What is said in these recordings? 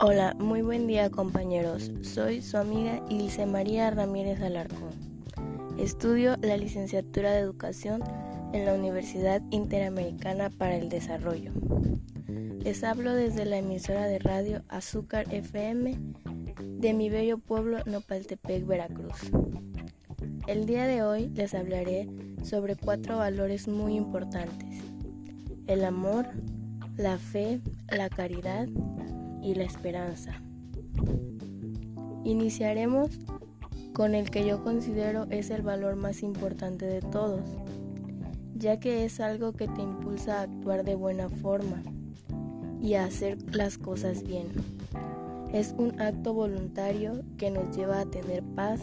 Hola, muy buen día compañeros. Soy su amiga Ilse María Ramírez Alarcón. Estudio la licenciatura de Educación en la Universidad Interamericana para el Desarrollo. Les hablo desde la emisora de radio Azúcar FM de mi bello pueblo Nopaltepec, Veracruz. El día de hoy les hablaré sobre cuatro valores muy importantes. El amor, la fe, la caridad y la esperanza. Iniciaremos con el que yo considero es el valor más importante de todos, ya que es algo que te impulsa a actuar de buena forma y a hacer las cosas bien. Es un acto voluntario que nos lleva a tener paz,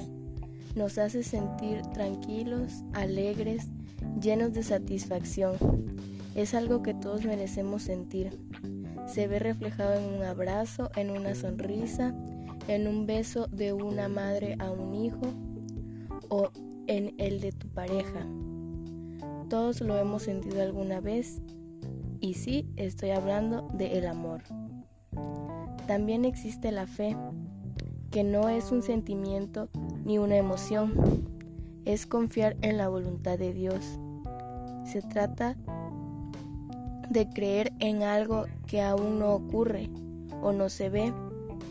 nos hace sentir tranquilos, alegres, llenos de satisfacción. Es algo que todos merecemos sentir se ve reflejado en un abrazo, en una sonrisa, en un beso de una madre a un hijo o en el de tu pareja. Todos lo hemos sentido alguna vez y sí, estoy hablando de el amor. También existe la fe, que no es un sentimiento ni una emoción, es confiar en la voluntad de Dios. Se trata de creer en algo que aún no ocurre o no se ve,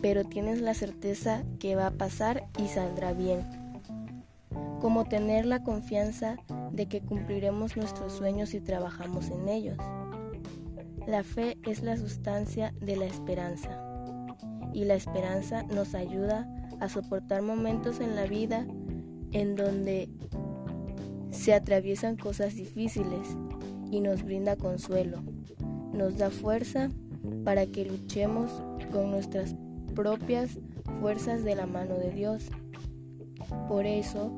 pero tienes la certeza que va a pasar y saldrá bien. Como tener la confianza de que cumpliremos nuestros sueños si trabajamos en ellos. La fe es la sustancia de la esperanza y la esperanza nos ayuda a soportar momentos en la vida en donde se atraviesan cosas difíciles y nos brinda consuelo. Nos da fuerza para que luchemos con nuestras propias fuerzas de la mano de Dios. Por eso,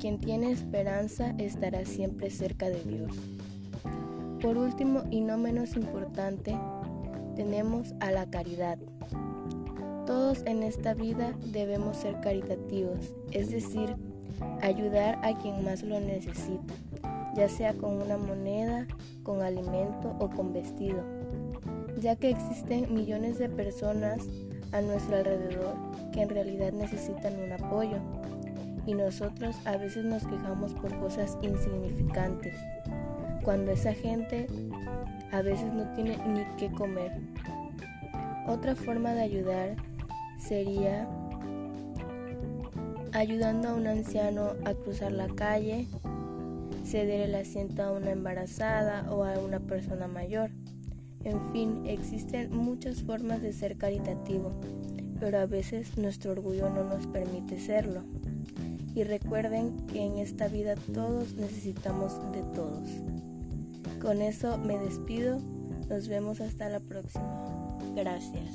quien tiene esperanza estará siempre cerca de Dios. Por último y no menos importante, tenemos a la caridad. Todos en esta vida debemos ser caritativos, es decir, ayudar a quien más lo necesita ya sea con una moneda, con alimento o con vestido, ya que existen millones de personas a nuestro alrededor que en realidad necesitan un apoyo y nosotros a veces nos quejamos por cosas insignificantes, cuando esa gente a veces no tiene ni qué comer. Otra forma de ayudar sería ayudando a un anciano a cruzar la calle ceder el asiento a una embarazada o a una persona mayor. En fin, existen muchas formas de ser caritativo, pero a veces nuestro orgullo no nos permite serlo. Y recuerden que en esta vida todos necesitamos de todos. Con eso me despido, nos vemos hasta la próxima. Gracias.